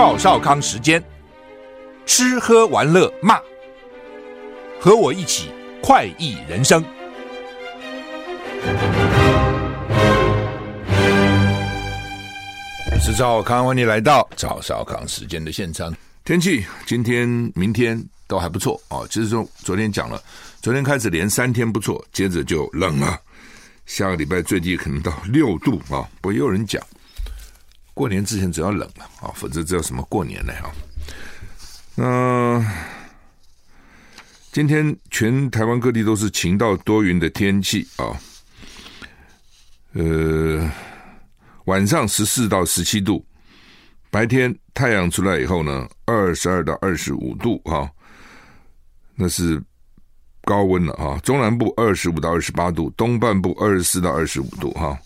赵少康时间，吃喝玩乐骂，和我一起快意人生。我是赵少康，欢迎来到赵少康时间的现场。天气今天、明天都还不错啊。其实说昨天讲了，昨天开始连三天不错，接着就冷了。下个礼拜最低可能到六度啊。不也有人讲。过年之前只要冷了啊，否则这叫什么过年呢？哈，那今天全台湾各地都是晴到多云的天气啊。呃，晚上十四到十七度，白天太阳出来以后呢，二十二到二十五度哈，那是高温了啊。中南部二十五到二十八度，东半部二十四到二十五度哈。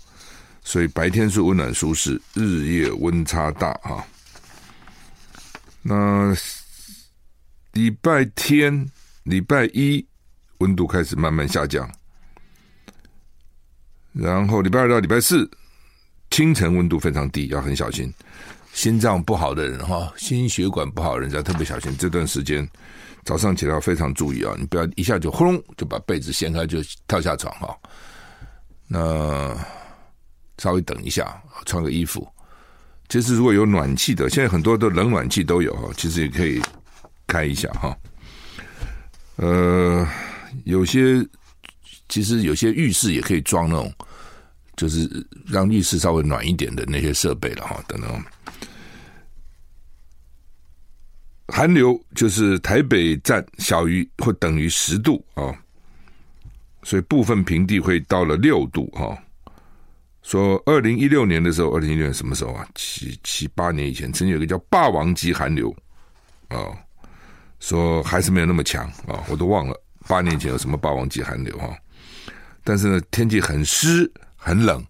所以白天是温暖舒适，日夜温差大哈。那礼拜天、礼拜一温度开始慢慢下降，然后礼拜二到礼拜四清晨温度非常低，要很小心。心脏不好的人哈，心血管不好的人要特别小心。这段时间早上起来要非常注意啊，你不要一下就轰隆就把被子掀开就跳下床哈。那。稍微等一下，穿个衣服。其实如果有暖气的，现在很多的冷暖气都有哈，其实也可以开一下哈。呃，有些其实有些浴室也可以装那种，就是让浴室稍微暖一点的那些设备了哈。等等，寒流就是台北站小于或等于十度啊，所以部分平地会到了六度哈。说二零一六年的时候，二零一六年什么时候啊？七七八年以前，曾经有一个叫“霸王级寒流”啊，说还是没有那么强啊，我都忘了八年前有什么“霸王级寒流”哈。但是呢，天气很湿很冷，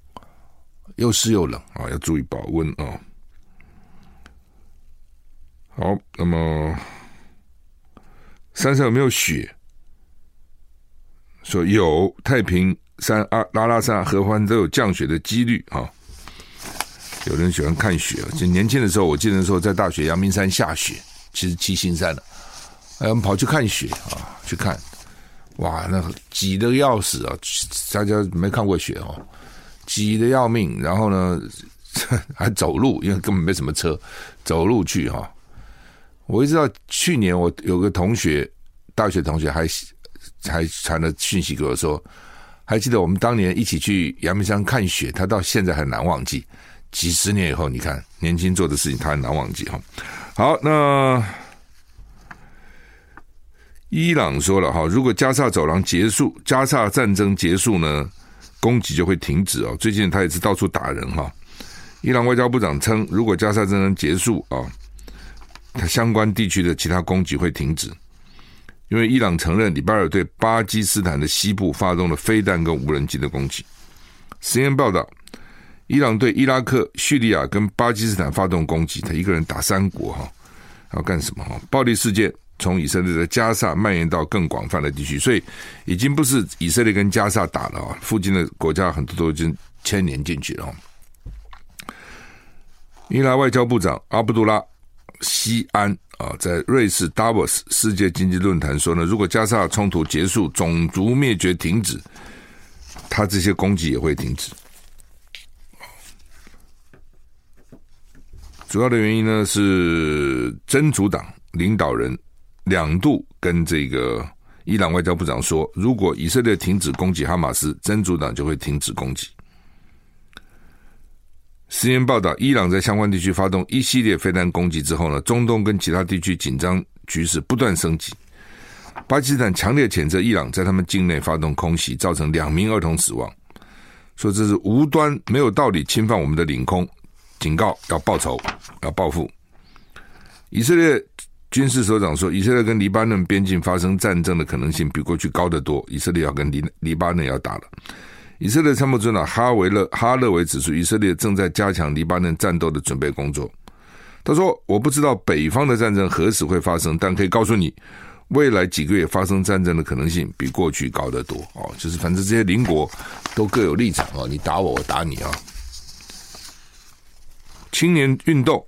又湿又冷啊，要注意保温啊。好，那么山上有没有雪？说有，太平。山啊，拉拉山、合欢都有降雪的几率啊。有人喜欢看雪，就年轻的时候，我记得说在大学阳明山下雪，其实七星山了。哎，我们跑去看雪啊，去看，哇，那挤得要死啊！大家没看过雪哦，挤得要命。然后呢，还走路，因为根本没什么车，走路去哈。我一直到去年，我有个同学，大学同学还还传了讯息给我说。还记得我们当年一起去阳明山看雪，他到现在还难忘记。几十年以后，你看年轻做的事情，他还难忘记哈。好，那伊朗说了哈，如果加萨走廊结束，加萨战争结束呢，攻击就会停止哦。最近他也是到处打人哈。伊朗外交部长称，如果加萨战争结束啊，他相关地区的其他攻击会停止。因为伊朗承认礼拜二对巴基斯坦的西部发动了飞弹跟无人机的攻击。实验报道，伊朗对伊拉克、叙利亚跟巴基斯坦发动攻击，他一个人打三国哈，要干什么哈？暴力事件从以色列的加萨蔓延到更广泛的地区，所以已经不是以色列跟加萨打了啊，附近的国家很多都已经牵连进去了。伊拉外交部长阿卜杜拉西安。啊，在瑞士达沃斯世界经济论坛说呢，如果加沙冲突结束，种族灭绝停止，他这些攻击也会停止。主要的原因呢是真主党领导人两度跟这个伊朗外交部长说，如果以色列停止攻击哈马斯，真主党就会停止攻击。CNN 报道，伊朗在相关地区发动一系列飞弹攻击之后呢，中东跟其他地区紧张局势不断升级。巴基斯坦强烈谴责伊朗在他们境内发动空袭，造成两名儿童死亡，说这是无端、没有道理侵犯我们的领空，警告要报仇、要报复。以色列军事首长说，以色列跟黎巴嫩边境发生战争的可能性比过去高得多，以色列要跟黎黎巴嫩要打了。以色列参谋长哈维勒哈勒维指出，以色列正在加强黎巴嫩战斗的准备工作。他说：“我不知道北方的战争何时会发生，但可以告诉你。”未来几个月发生战争的可能性比过去高得多哦，就是反正这些邻国都各有立场哦，你打我，我打你啊。青年运动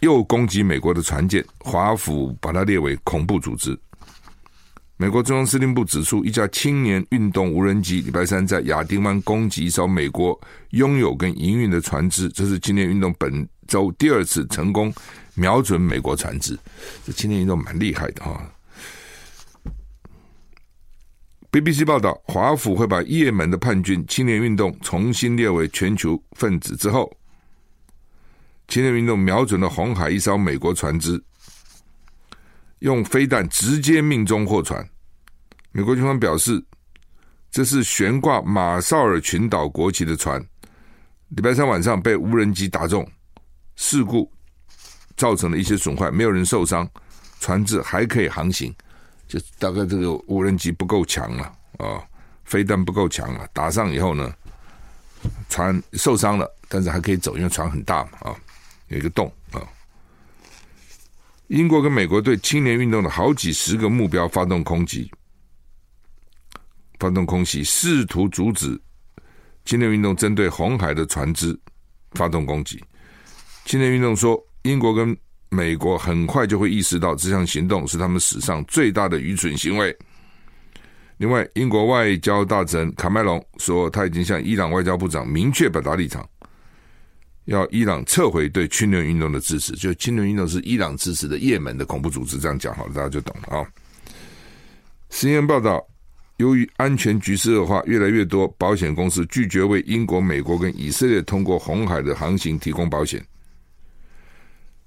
又攻击美国的船舰，华府把它列为恐怖组织。美国中央司令部指出，一架青年运动无人机礼拜三在亚丁湾攻击一艘美国拥有跟营运的船只，这是青年运动本周第二次成功瞄准美国船只。这青年运动蛮厉害的哈。BBC 报道，华府会把也门的叛军青年运动重新列为全球分子之后，青年运动瞄准了红海一艘美国船只，用飞弹直接命中货船。美国军方表示，这是悬挂马绍尔群岛国旗的船，礼拜三晚上被无人机打中，事故造成了一些损坏，没有人受伤，船只还可以航行。就大概这个无人机不够强了啊，飞弹不够强了，打上以后呢，船受伤了，但是还可以走，因为船很大嘛啊，有一个洞啊。英国跟美国对青年运动的好几十个目标发动空袭，发动空袭，试图阻止青年运动针对红海的船只发动攻击。青年运动说，英国跟美国很快就会意识到这项行动是他们史上最大的愚蠢行为。另外，英国外交大臣卡麦隆说，他已经向伊朗外交部长明确表达立场，要伊朗撤回对青年运动的支持。就青年运动是伊朗支持的也门的恐怖组织，这样讲好了，大家就懂了啊。新闻报道，由于安全局势恶化，越来越多保险公司拒绝为英国、美国跟以色列通过红海的航行提供保险。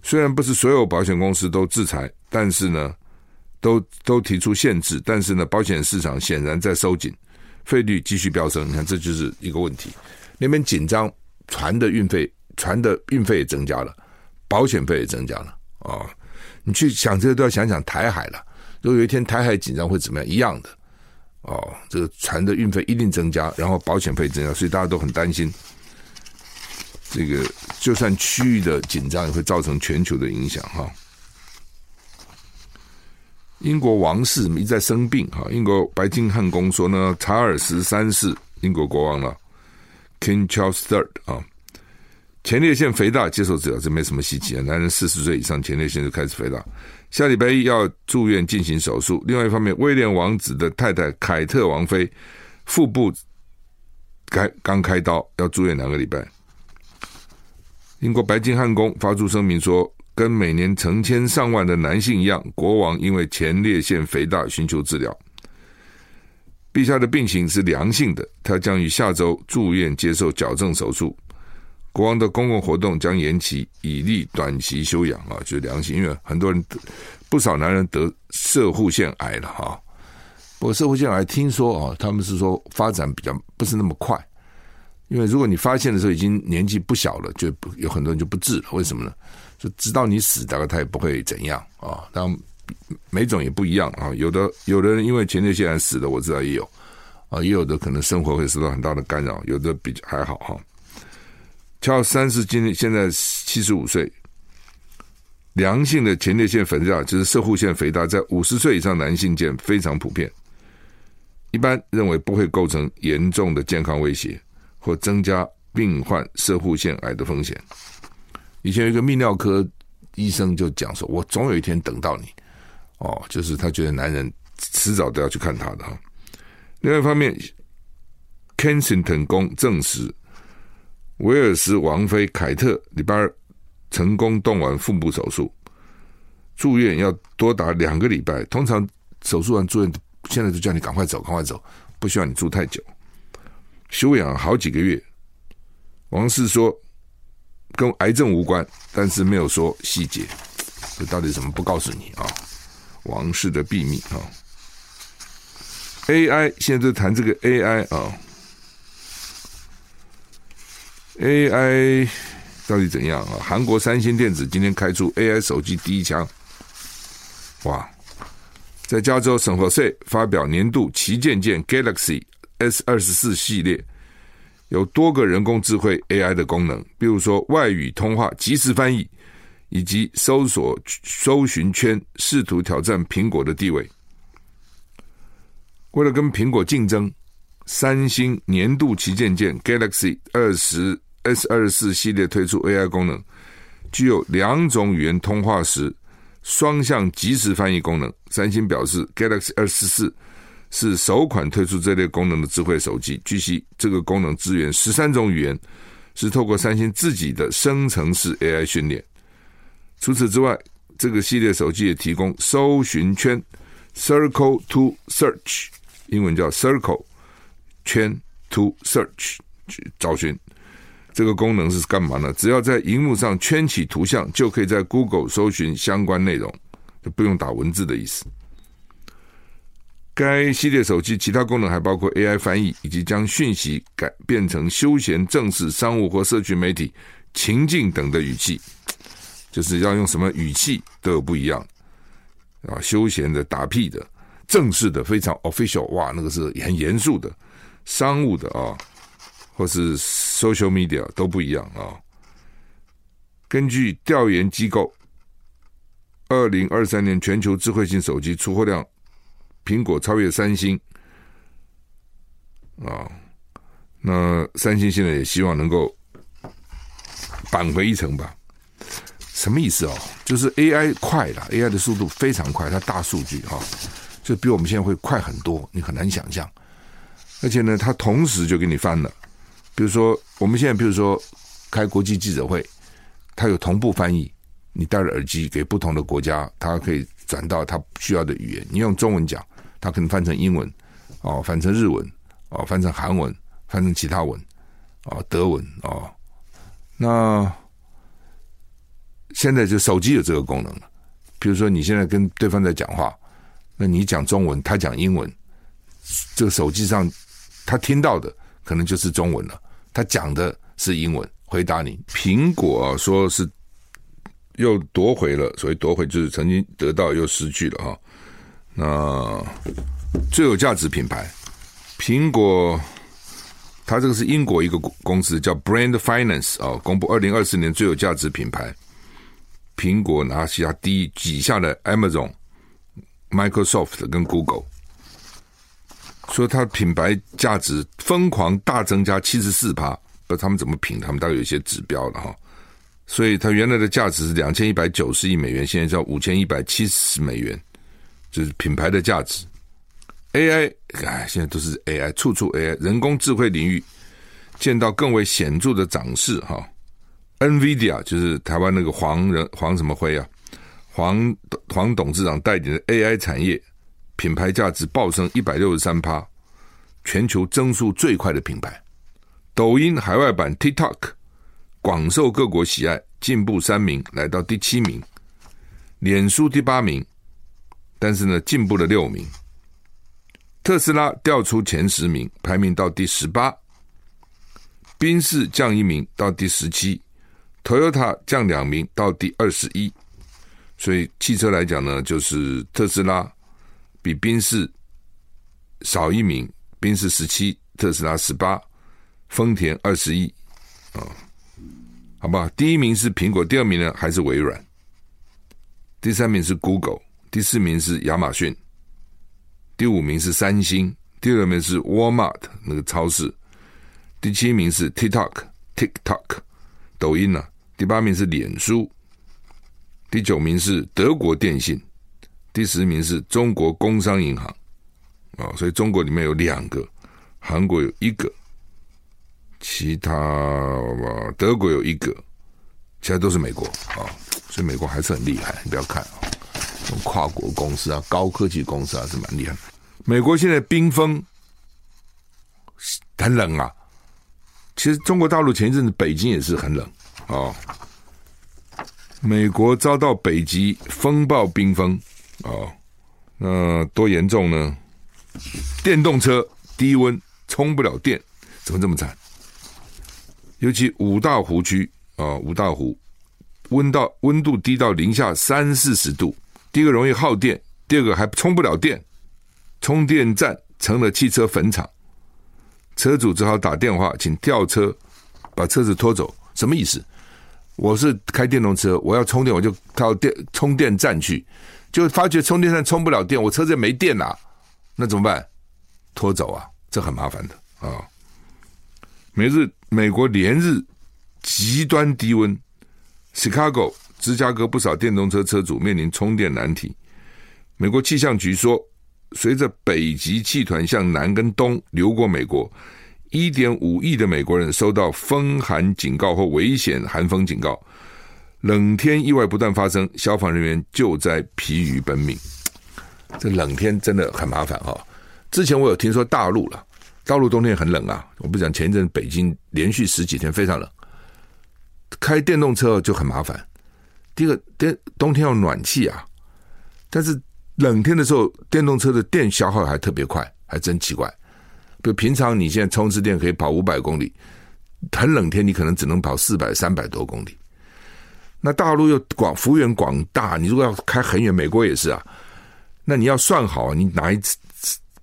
虽然不是所有保险公司都制裁，但是呢，都都提出限制。但是呢，保险市场显然在收紧，费率继续飙升。你看，这就是一个问题。那边紧张，船的运费，船的运费也增加了，保险费也增加了啊、你去想这个都要想想台海了。如果有一天台海紧张会怎么样？一样的哦，这个船的运费一定增加，然后保险费增加，所以大家都很担心。这个就算区域的紧张也会造成全球的影响哈。英国王室一直在生病哈，英国白金汉宫说呢，查尔斯三世英国国王了，King Charles Third 啊，前列腺肥大接受治疗，这没什么稀奇啊，男人四十岁以上前列腺就开始肥大，下礼拜一要住院进行手术。另外一方面，威廉王子的太太凯特王妃腹部开刚开刀，要住院两个礼拜。英国白金汉宫发出声明说，跟每年成千上万的男性一样，国王因为前列腺肥大寻求治疗。陛下的病情是良性的，他将于下周住院接受矫正手术。国王的公共活动将延期，以利短期休养啊，就良性。因为很多人，不少男人得射护腺癌了哈。不过射护腺癌听说啊，他们是说发展比较不是那么快。因为如果你发现的时候已经年纪不小了，就不有很多人就不治了。为什么呢？就直到你死，大概他也不会怎样啊。然后每种也不一样啊。有的有的人因为前列腺癌死了，我知道也有啊，也有的可能生活会受到很大的干扰，有的比较还好哈。乔三世今年现在七十五岁，良性的前列腺肥大就是射护腺肥大，在五十岁以上男性间非常普遍，一般认为不会构成严重的健康威胁。或增加病患射护腺癌的风险。以前有一个泌尿科医生就讲说：“我总有一天等到你。”哦，就是他觉得男人迟早都要去看他的哈。另外一方面，Kensington 宫证实，威尔斯王妃凯特礼拜二成功动完腹部手术，住院要多达两个礼拜。通常手术完住院现在就叫你赶快走，赶快走，不需要你住太久。休养好几个月。王室说跟癌症无关，但是没有说细节。这到底怎么不告诉你啊？王室的秘密啊！AI 现在都谈这个 AI 啊，AI 到底怎样啊？韩国三星电子今天开出 AI 手机第一枪，哇！在加州圣何塞发表年度旗舰舰 Galaxy S 二十四系列。有多个人工智慧 AI 的功能，比如说外语通话即时翻译，以及搜索搜寻圈，试图挑战苹果的地位。为了跟苹果竞争，三星年度旗舰舰 Galaxy 二十 S 二十四系列推出 AI 功能，具有两种语言通话时双向即时翻译功能。三星表示，Galaxy 二十四。是首款推出这类功能的智慧手机。据悉，这个功能支援十三种语言，是透过三星自己的生成式 AI 训练。除此之外，这个系列手机也提供搜寻圈 （Circle to Search），英文叫 Circle 圈 to Search 去找寻。这个功能是干嘛呢？只要在荧幕上圈起图像，就可以在 Google 搜寻相关内容，就不用打文字的意思。该系列手机其他功能还包括 AI 翻译，以及将讯息改变成休闲、正式、商务或社群媒体情境等的语气，就是要用什么语气都有不一样啊，休闲的、打屁的、正式的、非常 official，哇，那个是很严肃的、商务的啊，或是 social media 都不一样啊。根据调研机构，二零二三年全球智慧型手机出货量。苹果超越三星啊，那三星现在也希望能够扳回一城吧？什么意思哦？就是 AI 快了，AI 的速度非常快，它大数据哈，就比我们现在会快很多，你很难想象。而且呢，它同时就给你翻了。比如说，我们现在比如说开国际记者会，它有同步翻译，你戴着耳机给不同的国家，它可以转到它需要的语言，你用中文讲。它可能翻成英文，哦，翻成日文，哦，翻成韩文，翻成其他文，哦，德文，哦，那现在就手机有这个功能了。比如说，你现在跟对方在讲话，那你讲中文，他讲英文，这个手机上他听到的可能就是中文了，他讲的是英文回答你。苹果说是又夺回了，所以夺回就是曾经得到又失去了哈。那最有价值品牌，苹果，它这个是英国一个公司叫 Brand Finance 啊，公布二零二四年最有价值品牌，苹果拿下第一，挤下了 Amazon、Microsoft 跟 Google，说它品牌价值疯狂大增加七十四趴，不他们怎么评，他们大概有一些指标了哈，所以它原来的价值是两千一百九十亿美元，现在叫五千一百七十美元。就是品牌的价值，AI，哎，现在都是 AI，处处 AI，人工智慧领域见到更为显著的涨势哈。NVIDIA 就是台湾那个黄人黄什么辉啊，黄黄董事长带领的 AI 产业品牌价值暴升一百六十三趴，全球增速最快的品牌。抖音海外版 TikTok 广受各国喜爱，进步三名来到第七名，脸书第八名。但是呢，进步了六名。特斯拉掉出前十名，排名到第十八。宾士降一名到第十七，Toyota 降两名到第二十一。所以汽车来讲呢，就是特斯拉比宾士少一名，宾士十七，特斯拉十八，丰田二十一。啊，好吧，第一名是苹果，第二名呢还是微软，第三名是 Google。第四名是亚马逊，第五名是三星，第六名是 Walmart 那个超市，第七名是 TikTok TikTok 抖音呢、第八名是脸书，第九名是德国电信，第十名是中国工商银行，啊、所以中国里面有两个，韩国有一个，其他德国有一个，其他都是美国啊、所以美国还是很厉害，你不要看啊。跨国公司啊，高科技公司啊，是蛮厉害。美国现在冰封，很冷啊。其实中国大陆前一阵子北京也是很冷啊、美国遭到北极风暴冰封、哦，那多严重呢？电动车低温充不了电，怎么这么惨？尤其五大湖区啊、哦，五大湖温到温度低到零下三四十度，第一个容易耗电，第二个还充不了电，充电站成了汽车坟场，车主只好打电话请吊车把车子拖走。什么意思？我是开电动车，我要充电，我就到电充电站去，就发觉充电站充不了电，我车子也没电了、那怎么办？拖走啊，这很麻烦的啊、每日美国连日极端低温，Chicago 芝加哥不少电动车车主面临充电难题。美国气象局说，随着北极气团向南跟东流过美国，一点五亿的美国人收到风寒警告或危险寒风警告。冷天意外不断发生，消防人员救灾疲于奔命。这冷天真的很麻烦哈。之前我有听说大陆了，大陆冬天很冷啊。我不讲前一阵北京连续十几天非常冷，开电动车就很麻烦。第一个，电冬天要暖气啊，但是。冷天的时候，电动车的电消耗还特别快，还真奇怪。比如平常你现在充一次电可以跑五百公里，很冷天你可能只能跑四百、三百多公里。那大陆又广幅员广大，你如果要开很远，美国也是啊。那你要算好，你哪一次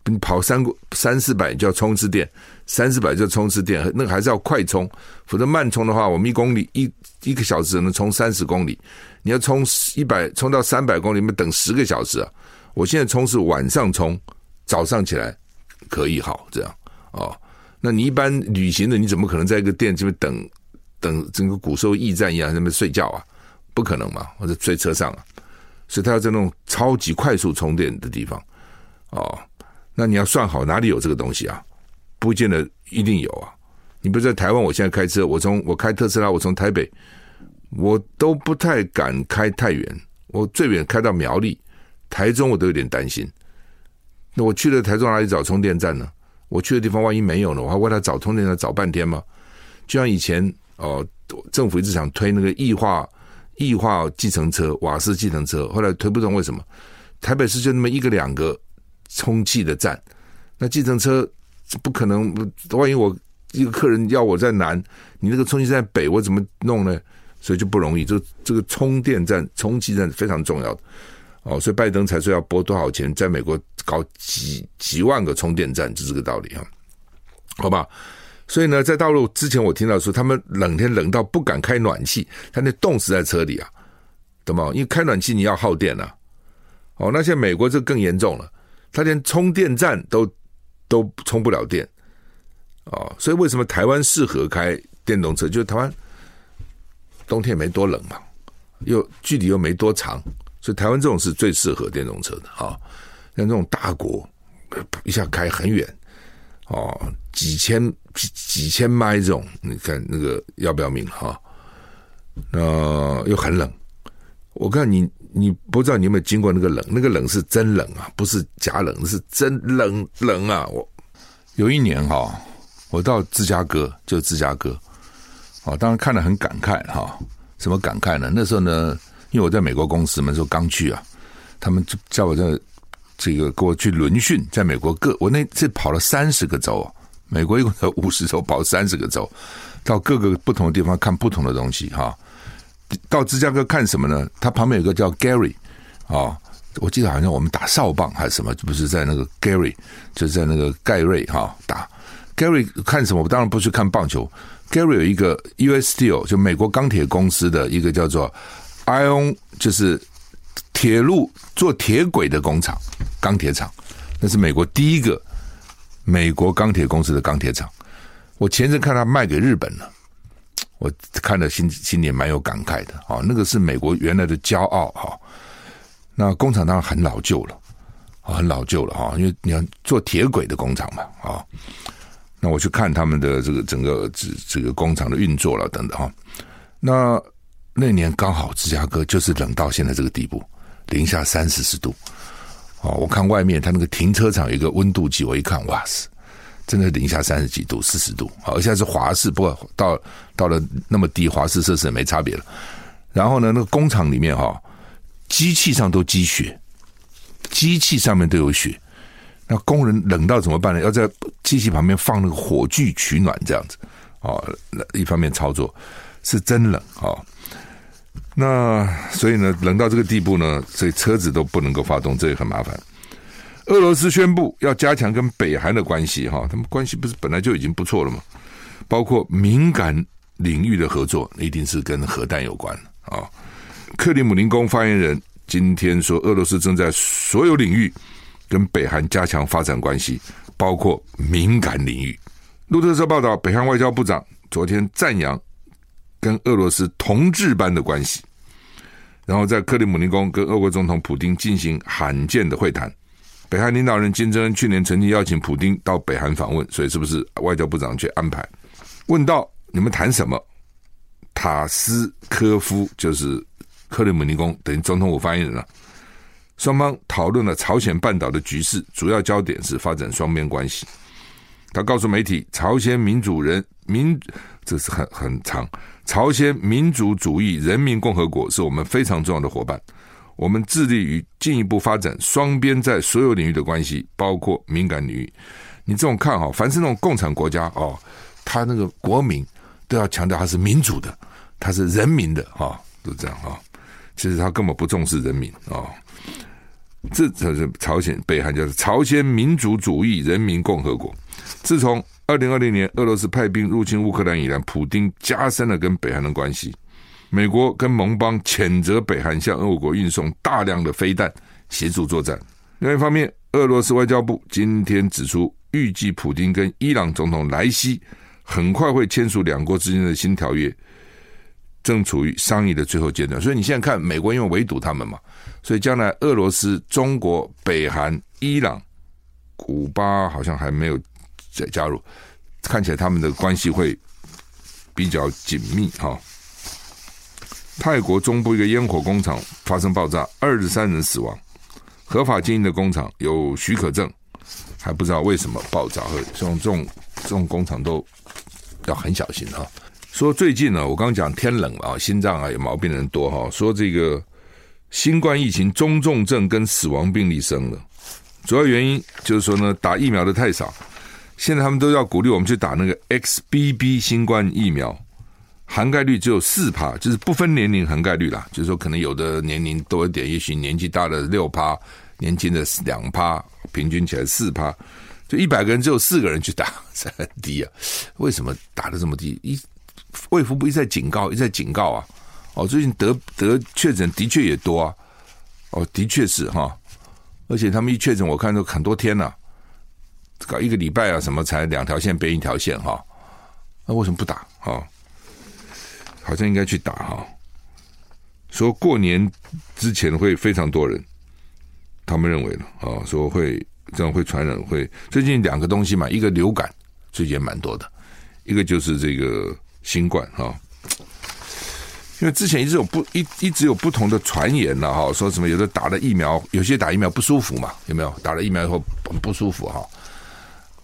你跑三三四百就要充一次电，三四百就要充一次电，那个还是要快充，否则慢充的话，我们一公里一一个小时只能充三十公里，你要充一百充到三百公里，你们等十个小时啊。我现在充是晚上充，早上起来可以好这样哦。那你一般旅行的，你怎么可能在一个店这边等等整个古时候驿站一样在那边睡觉啊？不可能嘛，或者睡车上啊？所以他要在那种超级快速充电的地方哦。那你要算好哪里有这个东西啊？不见得一定有啊。你比如在台湾，我现在开车，我从我开特斯拉，我从台北，我都不太敢开太远，我最远开到苗栗。台中我都有点担心，那我去了台中哪里找充电站呢？我去的地方万一没有呢？我还为他找充电站找半天吗？就像以前哦，政府一直想推那个异化异化计程车、瓦斯计程车，后来推不动，为什么？台北市就那么一个两个充气的站，那计程车不可能。万一我一个客人要我在南，你那个充气站在北，我怎么弄呢？所以就不容易。这这个充电站、充气站非常重要的。哦，所以拜登才说要拨多少钱，在美国搞几几万个充电站，就这个道理啊，好吧？所以呢，在大陆之前我听到说，他们冷天冷到不敢开暖气，他那冻死在车里啊，懂吗？因为开暖气你要耗电啊。哦，那现在美国这更严重了，他连充电站都都充不了电。哦，所以为什么台湾适合开电动车？就是台湾冬天也没多冷嘛，又距离又没多长。所以台湾这种是最适合电动车的啊，像这种大国一下开很远哦，几千几几千迈这种，你看那个要不要命哈？那又很冷，我看你你不知道你有没有经过那个冷，那个冷是真冷啊，不是假冷，是真冷冷啊！我有一年哈，我到芝加哥，就芝加哥，哦，当然看了很感慨哈，什么感慨呢？那时候呢。因为我在美国公司嘛，那时候刚去啊，他们就叫我在这个给我去轮训，在美国各我那次跑了三十个州，美国一共有五十州，跑三十个州，到各个不同的地方看不同的东西哈。到芝加哥看什么呢？他旁边有个叫 Gary 啊，我记得好像我们打哨棒还是什么，不是在那个 Gary，就是在那个盖瑞哈打 Gary 看什么？我当然不去看棒球。Gary 有一个 US Steel，就美国钢铁公司的一个叫做。Ion，就是铁路做铁轨的工厂，钢铁厂，那是美国第一个美国钢铁公司的钢铁厂。我前阵看他卖给日本了，我看了心心里蛮有感慨的啊。那个是美国原来的骄傲哈。那工厂当然很老旧了，很老旧了哈，因为你要做铁轨的工厂嘛啊。那我去看他们的这个整个这这个工厂的运作了等等哈。那。那年刚好芝加哥就是冷到现在这个地步，零下三四十度，哦，我看外面他那个停车场有一个温度计，我一看，哇塞，真的零下三十几度、四十度，好，现在是华氏，不过到到了那么低，华氏摄氏也没差别了。然后呢，那个工厂里面哈，机器上都积雪，机器上面都有雪。那工人冷到怎么办呢？要在机器旁边放那个火炬取暖，这样子哦。一方面操作是真冷哦。那所以呢，冷到这个地步呢，所以车子都不能够发动，这也很麻烦。俄罗斯宣布要加强跟北韩的关系哈，他们关系不是本来就已经不错了吗？包括敏感领域的合作，一定是跟核弹有关啊。克里姆林宫发言人今天说，俄罗斯正在所有领域。跟北韩加强发展关系，包括敏感领域。路透社报道，北韩外交部长昨天赞扬跟俄罗斯同志般的关系，然后在克里姆林宫跟俄国总统普丁进行罕见的会谈。北韩领导人金正恩去年曾经邀请普丁到北韩访问，所以是不是外交部长去安排？问到你们谈什么？塔斯科夫就是克里姆林宫等于总统府发言人了、双方讨论了朝鲜半岛的局势，主要焦点是发展双边关系。他告诉媒体，朝鲜民主人民，这是很很长。朝鲜民主主义人民共和国是我们非常重要的伙伴，我们致力于进一步发展双边在所有领域的关系，包括敏感领域。你这种看哈，凡是那种共产国家哦，他那个国民都要强调他是民主的，他是人民的哈，都这样哈。其实他根本不重视人民啊。这才是朝鲜北韩，叫做朝鲜民主主义人民共和国。自从二零二零年俄罗斯派兵入侵乌克兰以来，普丁加深了跟北韩的关系。美国跟盟邦谴责北韩向俄国运送大量的飞弹协助作战。另一方面，俄罗斯外交部今天指出，预计普丁跟伊朗总统莱西很快会签署两国之间的新条约。正处于商议的最后阶段，所以你现在看美国因为围堵他们嘛，所以将来俄罗斯、中国、北韩、伊朗、古巴好像还没有再加入，看起来他们的关系会比较紧密哈。泰国中部一个烟火工厂发生爆炸，二十三人死亡，合法经营的工厂有许可证，还不知道为什么爆炸，像这种这种工厂都要很小心哈。说最近呢，我刚讲天冷了啊，心脏啊有毛病的人多哈。说这个新冠疫情中重症跟死亡病例升了，主要原因就是说呢，打疫苗的太少。现在他们都要鼓励我们去打那个 XBB 新冠疫苗，涵盖率只有四趴，就是不分年龄涵盖率啦。就是说可能有的年龄多一点，也许年纪大的六趴，年轻的两趴，平均起来四趴，就一百个人只有四个人去打，这很低啊。为什么打的这么低？一卫福部一再警告，一再警告啊！哦，最近得得确诊的确也多啊！哦，的确是哈，而且他们一确诊，我看都很多天了，搞一个礼拜啊，什么才两条线变一条线哈？那为什么不打？哈，好像应该去打哈。说过年之前会非常多人，他们认为呢，啊，说会这样会传染，会最近两个东西嘛，一个流感最近也蛮多的，一个就是这个。新冠哈，因为之前一直有不一一直有不同的传言了哈，说什么有的打了疫苗，有些打疫苗不舒服嘛，有没有？打了疫苗以后不舒服哈，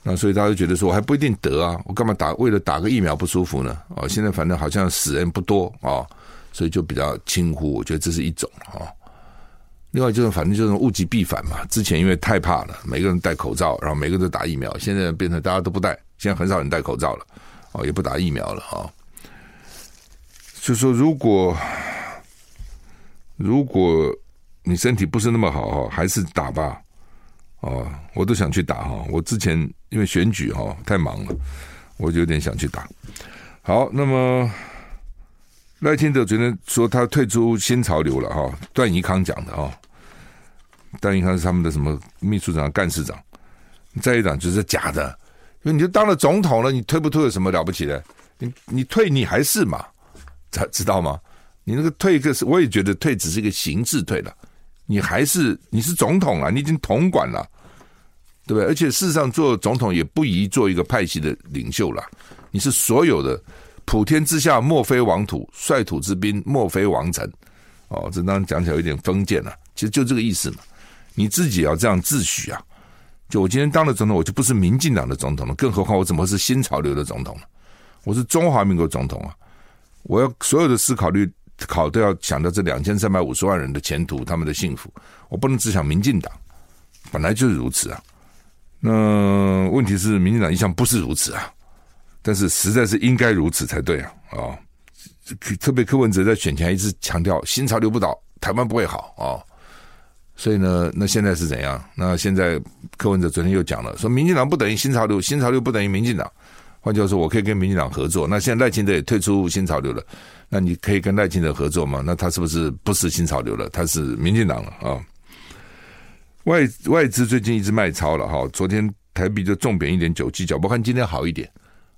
那所以大家就觉得说我还不一定得啊，我干嘛打？为了打个疫苗不舒服呢？哦，现在反正好像死人不多啊，所以就比较轻忽，我觉得这是一种啊。另外就是反正就是物极必反嘛，之前因为太怕了，每个人戴口罩，然后每个人都打疫苗，现在变成大家都不戴，现在很少人戴口罩了。哦，也不打疫苗了哈。就说如果如果你身体不是那么好哈，还是打吧。哦，我都想去打哈。我之前因为选举哈太忙了，我就有点想去打。好，那么赖清德昨天说他退出新潮流了哈。段宜康讲的啊，段宜康是他们的什么秘书长、干事长，再一长就是假的。因为你就当了总统了，你退不退有什么了不起的？你你退你还是嘛，知知道吗？你那个退一个是，我也觉得退只是一个形式退了，你还是你是总统了，你已经统管了，对不对？而且事实上做总统也不宜做一个派系的领袖了，你是所有的普天之下莫非王土，率土之滨莫非王臣。哦，这当然讲起来有点封建了，其实就这个意思嘛。你自己要这样自诩啊！就我今天当了总统，我就不是民进党的总统了，更何况我怎么是新潮流的总统了？我是中华民国总统啊！我要所有的思考虑考都要想到这两千三百五十万人的前途，他们的幸福，我不能只想民进党，本来就是如此啊。那问题是，民进党一向不是如此啊，但是实在是应该如此才对啊！啊、哦，特别柯文哲在选前一直强调新潮流不倒，台湾不会好啊。所以呢，那现在是怎样？那现在柯文哲昨天又讲了，说民进党不等于新潮流，新潮流不等于民进党。换句话说，我可以跟民进党合作。那现在赖清德也退出新潮流了，那你可以跟赖清德合作吗？那他是不是不是新潮流了？他是民进党了啊？外外资最近一直卖超了哈，昨天台币就重贬一点九七角，我看今天好一点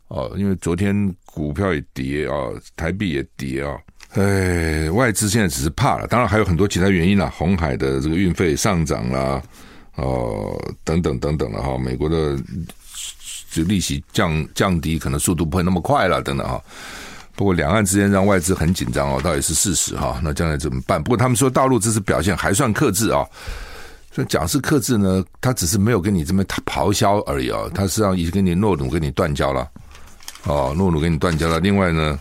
哦，因为昨天股票也跌啊，台币也跌啊。哎，外资现在只是怕了，当然还有很多其他原因啦。红海的这个运费上涨啦，哦，等等等等了哈。美国的就利息降降低，可能速度不会那么快了，等等哈。不过两岸之间让外资很紧张哦，倒也是事实哈。那将来怎么办？不过他们说大陆这次表现还算克制啊。所以讲是克制呢，他只是没有跟你这么咆哮而已啊。他实际上已经跟你诺鲁跟你断交了，哦，诺鲁跟你断交了。另外呢。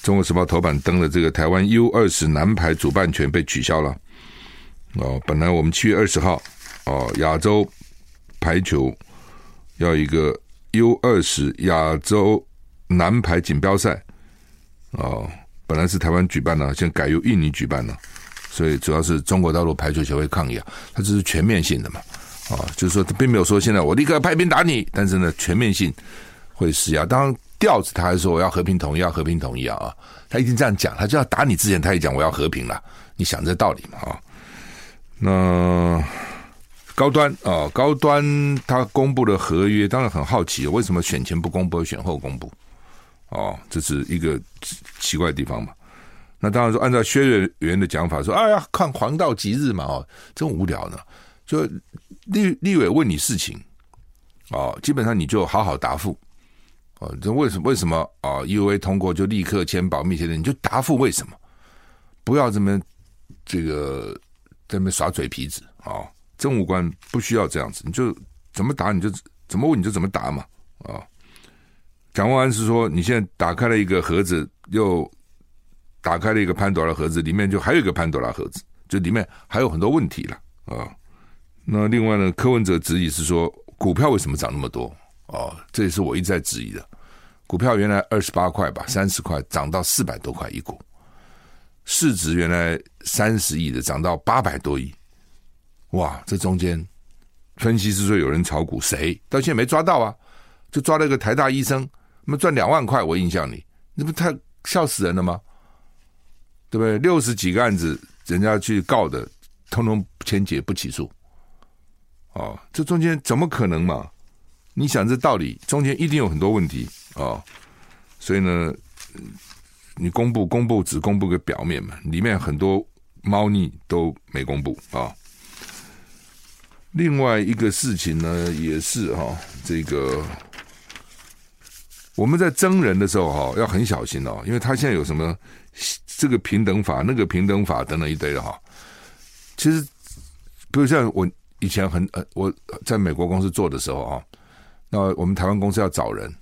中国时报头版登的这个台湾 U 二十男排主办权被取消了哦，本来我们七月二十号哦，亚洲排球要一个 U 二十亚洲男排锦标赛哦，本来是台湾举办的，现在改由印尼举办了，所以主要是中国大陆排球协会抗议啊，它这是全面性的嘛啊，就是说他并没有说现在我立刻派兵打你，但是呢全面性会施压，当然。调子他还说我要和平统一，要和平统一啊！他一定这样讲，他就要打你之前，他也讲我要和平了。你想这道理嘛？啊，那高端啊，高端他公布了合约，当然很好奇，为什么选前不公布，选后公布？哦，这是一个奇怪的地方嘛。那当然说，按照薛瑞元的讲法说，哎呀，看黄道吉日嘛，哦，真无聊呢。就立立委问你事情，哦，基本上你就好好答复。哦，这为什么为什么啊？U A 通过就立刻签保密协定？你就答复为什么？不要这么这个这么耍嘴皮子啊！政务官不需要这样子，你就怎么答你就怎么问你就怎么答嘛啊！蒋万安是说，你现在打开了一个盒子，又打开了一个潘多拉盒子，里面就还有一个潘多拉盒子，就里面还有很多问题了啊！那另外呢，柯文哲质疑是说，股票为什么涨那么多？哦，这也是我一直在质疑的。股票原来二十八块吧，三十块涨到四百多块一股，市值原来三十亿的涨到八百多亿，哇！这中间分析是说有人炒股，谁到现在没抓到啊？就抓了一个台大医生，那么赚两万块，我印象里，那不太笑死人了吗？对不对？六十几个案子，人家去告的，通通签结不起诉。哦，这中间怎么可能嘛？你想这道理，中间一定有很多问题啊、哦，所以呢，你公布公布只公布个表面嘛，里面很多猫腻都没公布啊、另外一个事情呢，也是哈、哦，这个我们在征人的时候哈、哦，要很小心哦，因为他现在有什么这个平等法、那个平等法等等一堆的哈。其实，比如像我以前很呃，我在美国公司做的时候啊。那我们台湾公司要找人，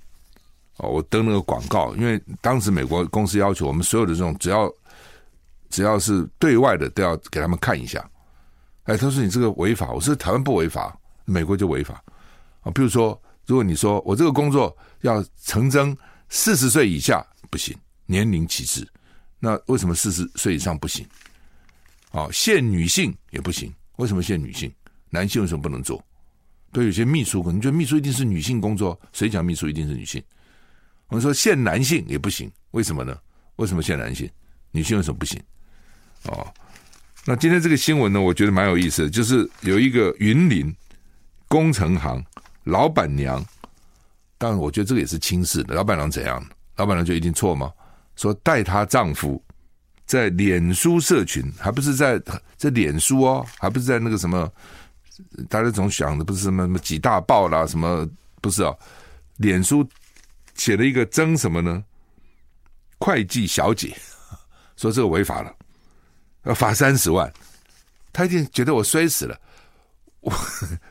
哦，我登那个广告，因为当时美国公司要求我们所有的这种，只要只要是对外的都要给他们看一下。哎，他说你这个违法，我说台湾不违法，美国就违法啊。比如说，如果你说我这个工作要成征四十岁以下不行，年龄歧视，那为什么四十岁以上不行？啊，限女性也不行，为什么限女性？男性为什么不能做？对有些秘书可能觉得秘书一定是女性工作，谁讲秘书一定是女性？我们说限男性也不行，为什么呢？为什么限男性？女性为什么不行？哦，那今天这个新闻呢，我觉得蛮有意思，就是有一个云林工程行老板娘，当然我觉得这个也是轻视的。老板娘怎样？老板娘就一定错吗？说带她丈夫在脸书社群，还不是在在脸书哦，还不是在那个什么。大家总想的不是什么什么几大报啦，什么不是啊？脸书写了一个征什么呢？会计小姐说这个违法了，要罚三十万。他一定觉得我衰死了，我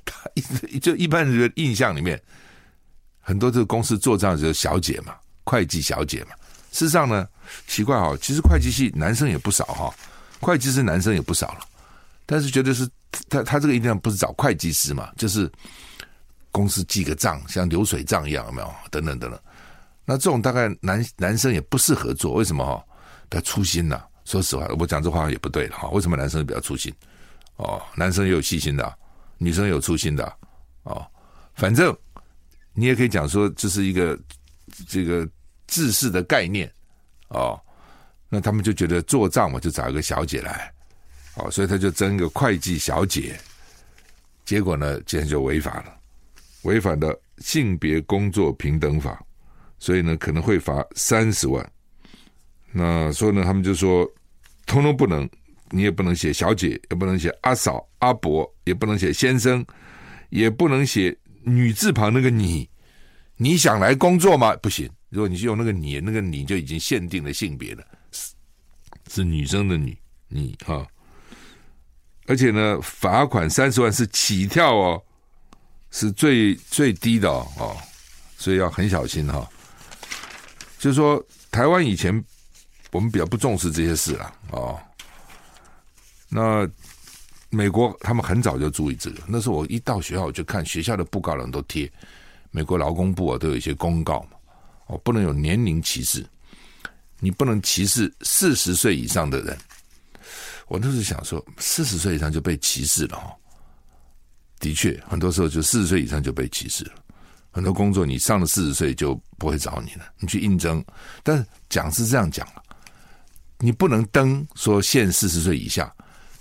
他一就一般人的印象里面，很多这个公司做账就是小姐嘛，会计小姐嘛。事实上呢，奇怪哈，其实会计系男生也不少哈，会计师男生也不少了，但是觉得是他他这个一定不是找会计师嘛，就是公司记个账，像流水账一样，有没有？等等等等。那这种大概男男生也不适合做，为什么哈？他粗心呐。说实话，我讲这话也不对了哈。为什么男生比较粗心？哦，男生也有细心的，女生有粗心的哦。反正你也可以讲说，这是一个这个制式的概念哦。那他们就觉得做账嘛，就找一个小姐来哦，所以他就争一个会计小姐。结果呢，竟然就违法了，违反了性别工作平等法。所以呢，可能会罚三十万。那所以呢，他们就说，通通不能，你也不能写小姐，也不能写阿嫂、阿伯，也不能写先生，也不能写女字旁那个你。你想来工作吗？不行。如果你是用那个你，那个你就已经限定了性别了，是女生的女你哈。而且呢，罚款三十万是起跳哦，是最最低的哦，哦，所以要很小心哈。就是说，台湾以前我们比较不重视这些事了哦。那美国他们很早就注意这个。那时候我一到学校，我就看学校的布告栏都贴，美国劳工部啊都有一些公告嘛。哦，不能有年龄歧视，你不能歧视四十岁以上的人。我那时想说，四十岁以上就被歧视了哈。的确，很多时候就四十岁以上就被歧视了。很多工作你上了四十岁就不会找你了，你去应征，但是讲是这样讲了，你不能登说限四十岁以下，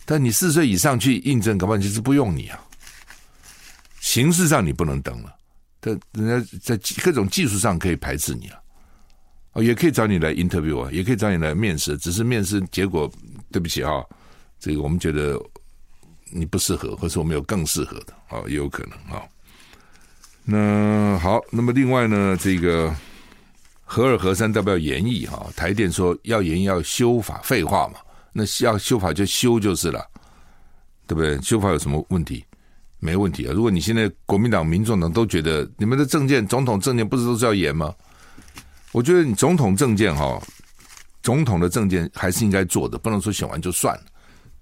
但你四十岁以上去应征，搞不好就是不用你啊。形式上你不能登了，但人家在各种技术上可以排斥你啊，哦，也可以找你来 interview 啊，也可以找你来面试，只是面试结果对不起啊，这个我们觉得你不适合，或是我们有更适合的啊，也有可能啊。那好，那么另外呢，这个核二核三要不要延役哈？台电说要延役要修法，废话嘛，那要修法就修就是了，对不对？修法有什么问题？没问题啊！如果你现在国民党、民众党都觉得你们的政见、总统政见不是都是要严吗？我觉得你总统政见哈，总统的政见还是应该做的，不能说选完就算了。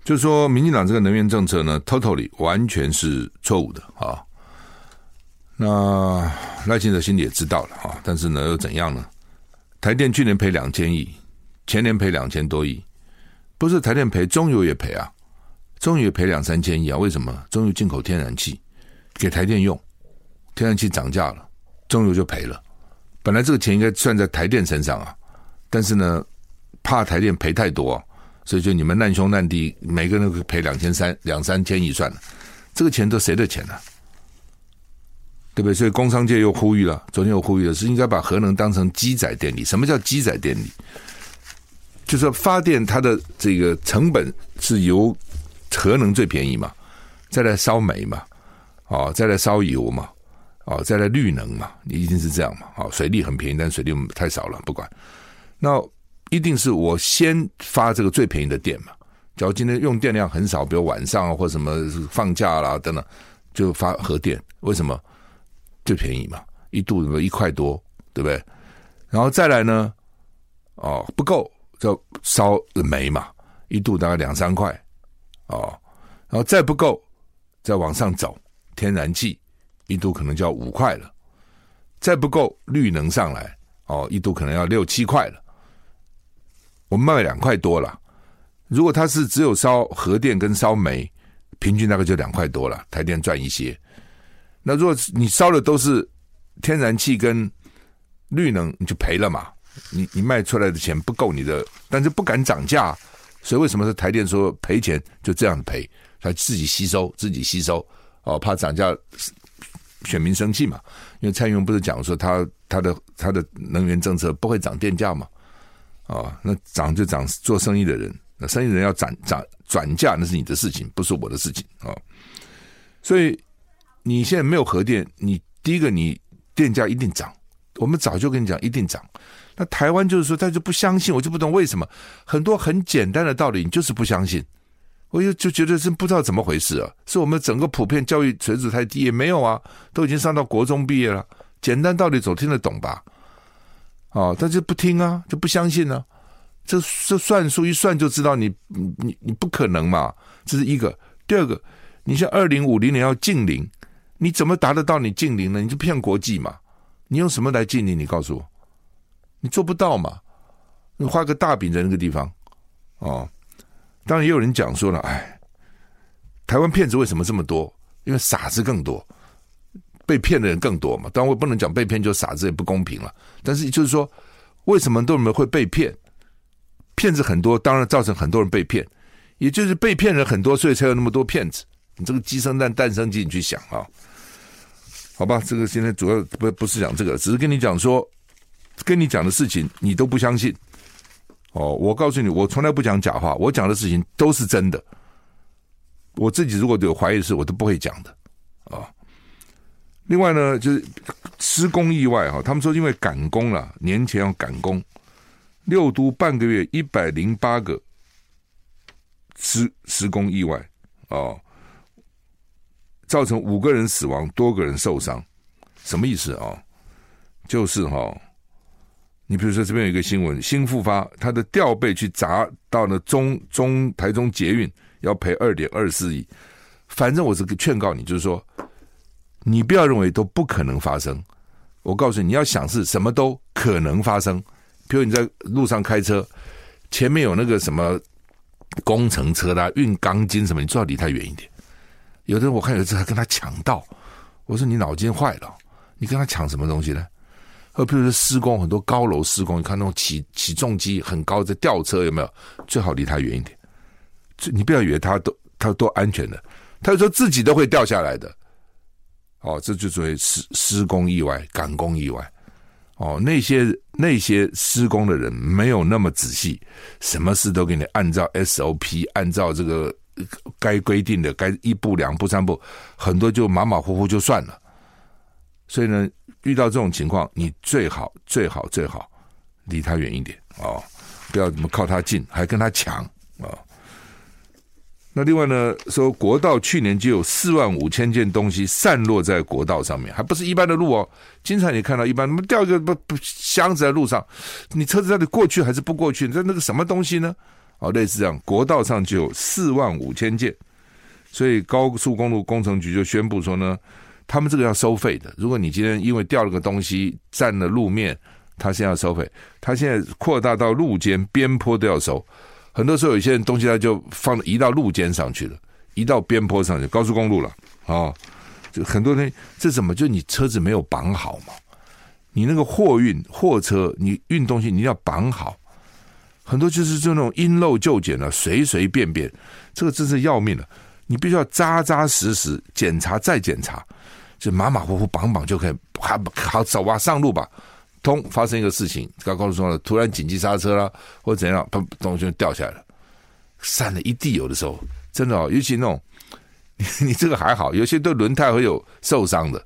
就是说，民进党这个能源政策呢，totally 完全是错误的啊。那赖清德心里也知道了哈，但是呢又怎样呢？台电去年赔两千亿，前年赔两千多亿，不是台电赔，中油也赔啊，中油也赔两三千亿啊。为什么？中油进口天然气给台电用，天然气涨价了，中油就赔了。本来这个钱应该算在台电身上啊，但是呢，怕台电赔太多，所以就你们难兄难弟，每个人都赔两千三两三千亿算了，这个钱都谁的钱呢、对不对？所以工商界又呼吁了，昨天又呼吁了，是应该把核能当成机载电力。什么叫机载电力？就是发电它的这个成本是由核能最便宜嘛，再来烧煤嘛，哦，再来烧油嘛，哦，再来绿能嘛，你一定是这样嘛。哦，水利很便宜，但水利太少了，不管。那一定是我先发这个最便宜的电嘛。假如今天用电量很少，比如晚上或什么放假啦等等，就发核电。为什么？最便宜嘛，一度一块多，对不对？然后再来呢，哦不够就烧煤嘛，一度大概两三块，哦，然后再不够再往上走，天然气一度可能就要五块了，再不够绿能上来，哦一度可能要六七块了，我们卖两块多了。如果它是只有烧核电跟烧煤，平均大概就两块多了，台电赚一些。那如果你烧的都是天然气跟绿能，你就赔了嘛。你你卖出来的钱不够你的，但是不敢涨价，所以为什么是台电说赔钱就这样赔，他自己吸收自己吸收哦，怕涨价选民生气嘛。因为蔡英文不是讲说他他的他的能源政策不会涨电价嘛？啊，那涨就涨做生意的人，那生意人要涨涨转价那是你的事情，不是我的事情啊。所以。你现在没有核电，你第一个你电价一定涨。我们早就跟你讲一定涨。那台湾就是说他就不相信，我就不懂为什么很多很简单的道理你就是不相信。我就就觉得真不知道怎么回事啊！是我们整个普遍教育水准太低？也没有啊，都已经上到国中毕业了，简单道理总听得懂吧？哦，他就不听啊，就不相信呢、这这算数一算就知道你你你你不可能嘛，这是一个。第二个，你像二零五零年要净零，你怎么达得到你近邻呢？你就骗国际嘛？你用什么来近邻？你告诉我，你做不到嘛？你画个大饼在那个地方，哦，当然也有人讲说了，哎，台湾骗子为什么这么多？因为傻子更多，被骗的人更多嘛。当然我不能讲被骗就傻子也不公平了，但是就是说，为什么很多人会被骗？骗子很多，当然造成很多人被骗，也就是被骗人很多，所以才有那么多骗子。你这个鸡生蛋，蛋生鸡，你去想啊？好吧，这个现在主要不不是讲这个，只是跟你讲说，跟你讲的事情你都不相信。哦，我告诉你，我从来不讲假话，我讲的事情都是真的。我自己如果有怀疑的事，我都不会讲的啊、另外呢，就是施工意外哈，他们说因为赶工了，年前要赶工。六都半个月一百零八个施施工意外哦，造成五个人死亡，多个人受伤，什么意思啊、哦？就是哈、哦，你比如说这边有一个新闻，新复发它的吊臂去砸到了中中台中捷运，要赔二点二四亿。反正我是个劝告你，就是说，你不要认为都不可能发生。我告诉你，你要想是什么都可能发生。比如你在路上开车，前面有那个什么工程车啦、运钢筋什么，你最好离他远一点。有的人我看有一次还跟他抢道，我说你脑筋坏了，你跟他抢什么东西呢？呃，比如说施工很多高楼施工，你看那种起起重机很高的吊车有没有？最好离他远一点。你不要以为他都他都安全的，他说自己都会掉下来的。哦，这就作为施施工意外、赶工意外。哦，那些那些施工的人没有那么仔细，什么事都给你按照 SOP，按照这个该规定的，该一步两步三步，很多就马马虎虎就算了。所以呢，遇到这种情况，你最好最好最好离他远一点哦，不要怎么靠他近，还跟他抢啊。哦那另外呢，说国道去年就有四万五千件东西散落在国道上面，还不是一般的路哦。经常你看到一般，那么掉一个不不箱子在路上，你车子到底过去还是不过去？这那个什么东西呢？哦，类似这样，国道上就有四万五千件，所以高速公路工程局就宣布说呢，他们这个要收费的。如果你今天因为掉了个东西占了路面，他现在要收费。他现在扩大到路肩边坡都要收。很多时候，有些人东西他就放移到路肩上去了，移到边坡上去，高速公路了啊、哦！就很多人，这怎么就你车子没有绑好嘛？你那个货运货车，你运东西你要绑好。很多就是这种因漏就简了，随随便便，这个真是要命了。你必须要扎扎实实检查再检查，就马马虎虎绑绑就可以，好好走啊，上路吧。通发生一个事情，高高速公路突然紧急刹车了，或者怎样，砰，东西就掉下来了，散了一地油的时候，真的哦，尤其那种，你你这个还好，有些对轮胎会有受伤的，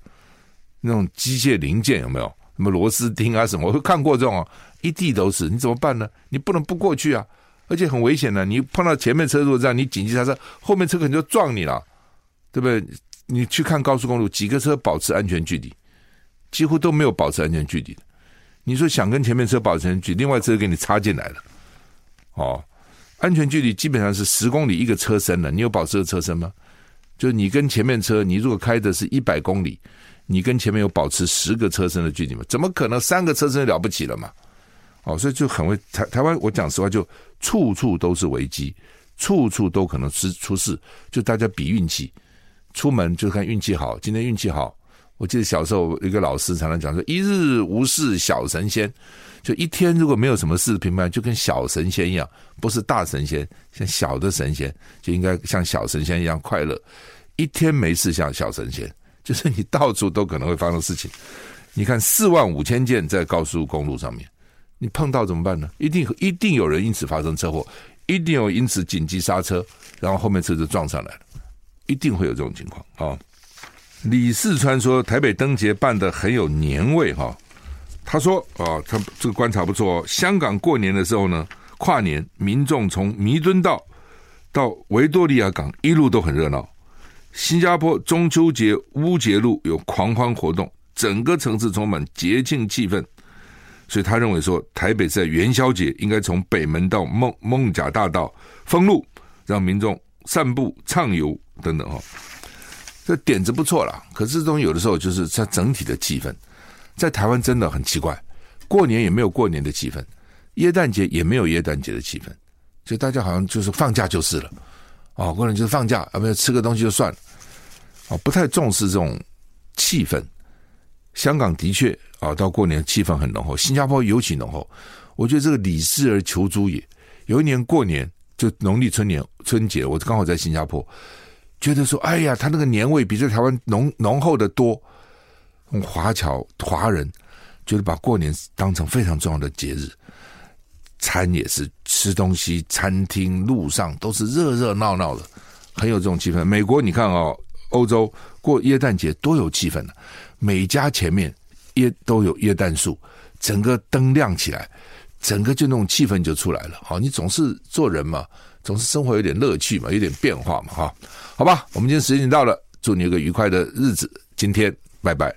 那种机械零件有没有？什么螺丝钉啊什么？我会看过这种，一地都是，你怎么办呢？你不能不过去啊，而且很危险的，你碰到前面车如果这样，你紧急刹车，后面车可能就撞你了，对不对？你去看高速公路，几个车保持安全距离，几乎都没有保持安全距离。你说想跟前面车保持安全距离，另外车给你插进来了，哦，安全距离基本上是十公里一个车身了。你有保持的车身吗？就你跟前面车，你如果开的是一百公里，你跟前面有保持十个车身的距离吗？怎么可能三个车身了不起了嘛？哦，所以就很会台台湾，我讲实话，就处处都是危机，处处都可能出出事，就大家比运气，出门就看运气好，今天运气好。我记得小时候一个老师常常讲说：“一日无事小神仙，就一天如果没有什么事，平凡就跟小神仙一样，不是大神仙，像小的神仙就应该像小神仙一样快乐。一天没事像小神仙，就是你到处都可能会发生事情。你看四万五千件在高速公路上面，你碰到怎么办呢？一定一定有人因此发生车祸，一定有因此紧急刹车，然后后面车子撞上来了，一定会有这种情况啊。”李四川说：“台北灯节办得很有年味哈。”他说：“啊，他这个观察不错。香港过年的时候呢，跨年民众从弥敦道到维多利亚港一路都很热闹。新加坡中秋节乌节路有狂欢活动，整个城市充满节庆气氛。所以他认为说，台北在元宵节应该从北门到艋艋舺大道封路，让民众散步畅游等等哈。这点子不错啦，可是这种有的时候就是它整体的气氛，在台湾真的很奇怪，过年也没有过年的气氛，耶诞节也没有耶诞节的气氛，所以大家好像就是放假就是了，哦，过年就是放假，啊，没有吃个东西就算了，哦，不太重视这种气氛。香港的确啊，到过年气氛很浓厚，新加坡尤其浓厚。我觉得这个李氏而求诸也，有一年过年就农历春年春节，我刚好在新加坡。觉得说，哎呀，他那个年味比在台湾浓浓厚的多。华侨华人觉得把过年当成非常重要的节日，餐也是吃东西，餐厅路上都是热热闹闹的，很有这种气氛。美国你看哦，欧洲过耶诞节多有气氛的，每家前面椰都有椰蛋树，整个灯亮起来，整个就那种气氛就出来了。好，你总是做人嘛。总是生活有点乐趣嘛，有点变化嘛，哈，好吧，我们今天时间到了，祝你有个愉快的日子，今天拜拜。